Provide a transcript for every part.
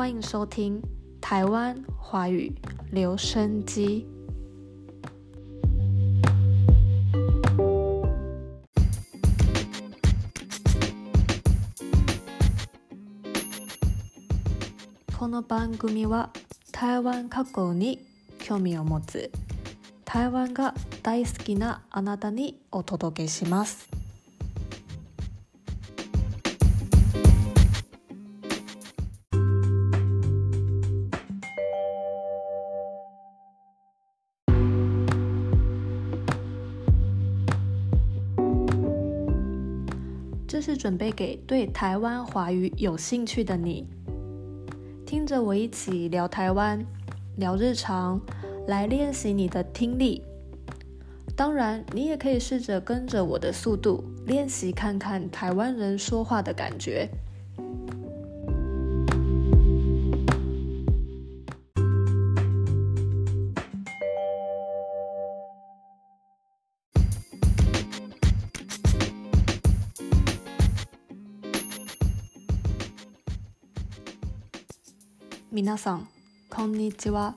欢迎收听台湾华语留声机。この番組は台湾過去に興味を持つ台湾が大好きなあなたにお届けします。这是准备给对台湾华语有兴趣的你，听着我一起聊台湾，聊日常，来练习你的听力。当然，你也可以试着跟着我的速度练习，看看台湾人说话的感觉。皆さんこんにちは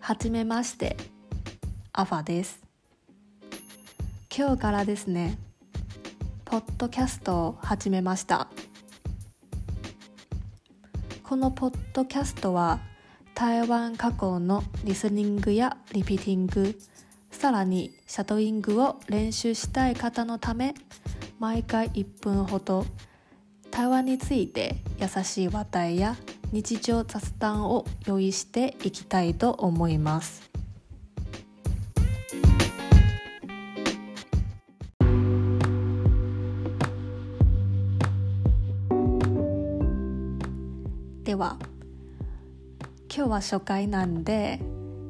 はじめましてアファです今日からですねポッドキャストを始めましたこのポッドキャストは台湾加工のリスニングやリピーティングさらにシャドーイングを練習したい方のため毎回1分ほど台湾について優しい話題や日常雑談を用意していきたいと思います。では今日は初回なんで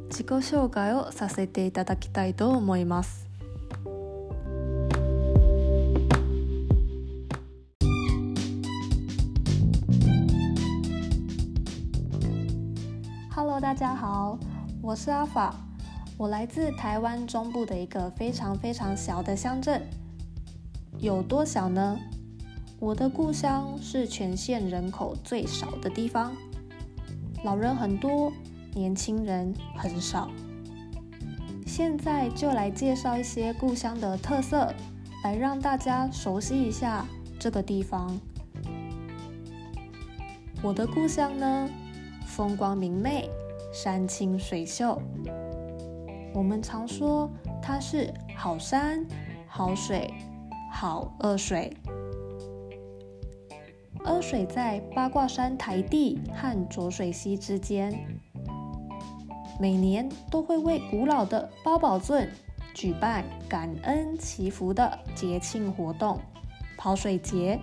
自己紹介をさせていただきたいと思います大家好，我是阿法，我来自台湾中部的一个非常非常小的乡镇，有多小呢？我的故乡是全县人口最少的地方，老人很多，年轻人很少。现在就来介绍一些故乡的特色，来让大家熟悉一下这个地方。我的故乡呢，风光明媚。山清水秀，我们常说它是好山、好水、好恶水。恶水在八卦山台地和浊水溪之间，每年都会为古老的八宝尊举办感恩祈福的节庆活动——跑水节。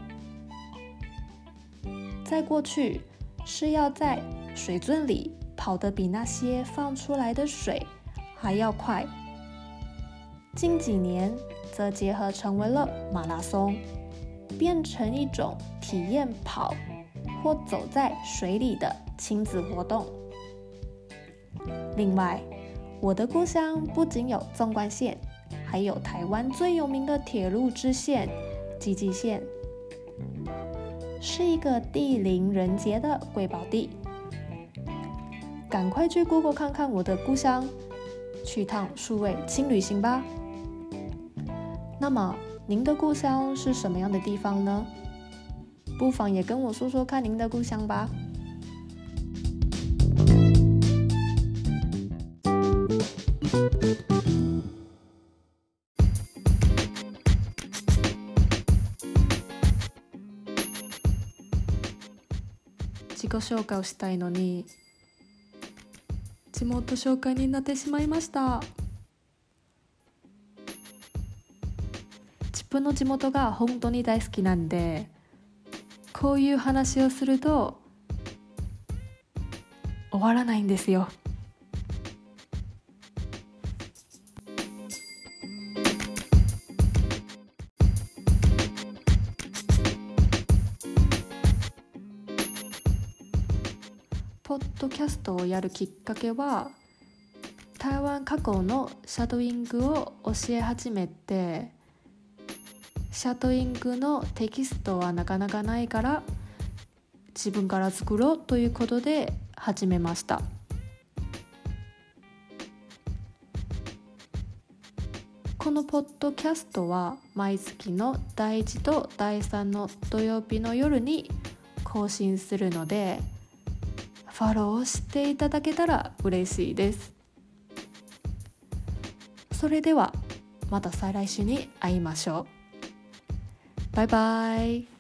在过去，是要在水樽里。跑得比那些放出来的水还要快。近几年则结合成为了马拉松，变成一种体验跑或走在水里的亲子活动。另外，我的故乡不仅有纵贯线，还有台湾最有名的铁路支线基进线，是一个地灵人杰的瑰宝地。赶快去姑姑看看我的故乡，去趟数位轻旅行吧。那么，您的故乡是什么样的地方呢？不妨也跟我说说看您的故乡吧。自我介绍したいのに。地元紹介になってしまいましたチップの地元が本当に大好きなんでこういう話をすると終わらないんですよポッドキャストをやるきっかけは台湾加工のシャドウイングを教え始めてシャドウイングのテキストはなかなかないから自分から作ろうということで始めましたこのポッドキャストは毎月の第1と第3の土曜日の夜に更新するのでフォローしていただけたら嬉しいですそれではまた再来週に会いましょうバイバイ